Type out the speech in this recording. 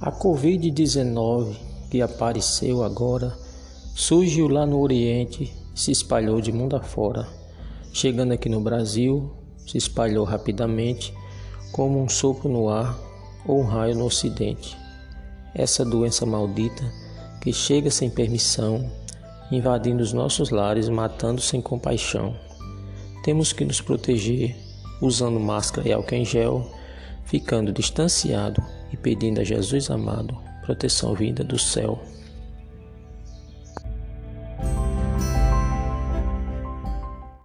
A Covid-19 que apareceu agora surgiu lá no Oriente se espalhou de mundo afora. Chegando aqui no Brasil, se espalhou rapidamente como um sopro no ar ou um raio no Ocidente. Essa doença maldita que chega sem permissão, invadindo os nossos lares, matando sem compaixão. Temos que nos proteger usando máscara e álcool em gel, ficando distanciado e pedindo a Jesus amado proteção vinda do céu.